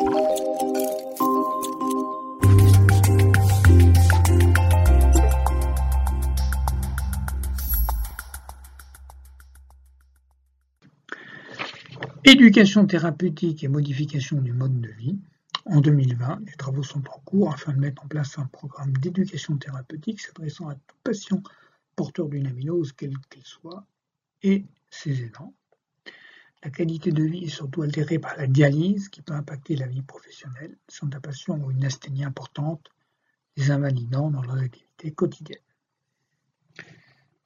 Éducation thérapeutique et modification du mode de vie. En 2020, les travaux sont en cours afin de mettre en place un programme d'éducation thérapeutique s'adressant à tout patient porteur d'une amylose, quelle qu'elle soit, et ses aidants. La qualité de vie est surtout altérée par la dialyse qui peut impacter la vie professionnelle. Certains patients ont une asthénie importante, les invalidant dans leur activité quotidienne.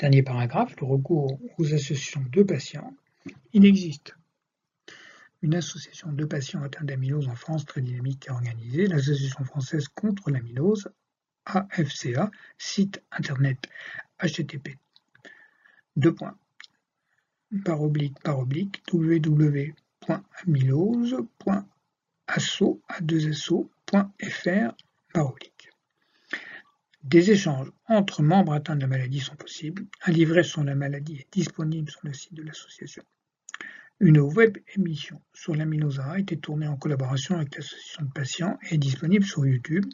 Dernier paragraphe, le recours aux associations de patients. Il existe une association de patients atteints d'amylose en France très dynamique et organisée, l'Association française contre l'amylose, AFCA, site internet http par oblique par oblique www.amylose.asso.fr oblique. Des échanges entre membres atteints de la maladie sont possibles. Un livret sur la maladie est disponible sur le site de l'association. Une web émission sur l'amylose a été tournée en collaboration avec l'association de patients et est disponible sur YouTube.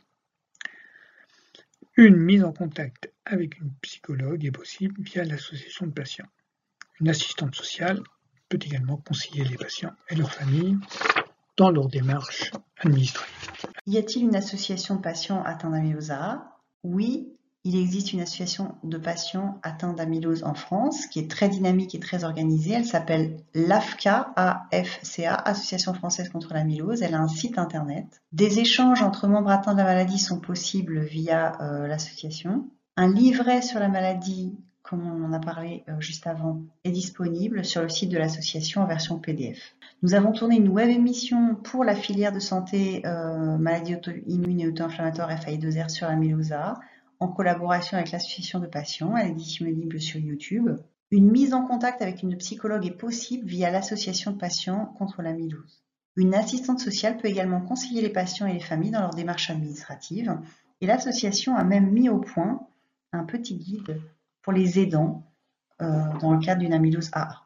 Une mise en contact avec une psychologue est possible via l'association de patients. Une assistante sociale peut également conseiller les patients et leurs familles dans leur démarche administrative. Y a-t-il une association de patients atteints d'amylose Oui, il existe une association de patients atteints d'amylose en France qui est très dynamique et très organisée. Elle s'appelle l'AFCA, AFCA, Association française contre l'amylose. Elle a un site internet. Des échanges entre membres atteints de la maladie sont possibles via euh, l'association. Un livret sur la maladie, comme on en a parlé euh, juste avant, est disponible sur le site de l'association en version PDF. Nous avons tourné une web émission pour la filière de santé euh, maladie auto-immune et auto-inflammatoire FAI2R sur l'amylose en collaboration avec l'association de patients. Elle est disponible sur YouTube. Une mise en contact avec une psychologue est possible via l'association de patients contre l'amylose. Une assistante sociale peut également conseiller les patients et les familles dans leurs démarches administratives. Et l'association a même mis au point un petit guide les aidants euh, dans le cadre d'une amylose AA.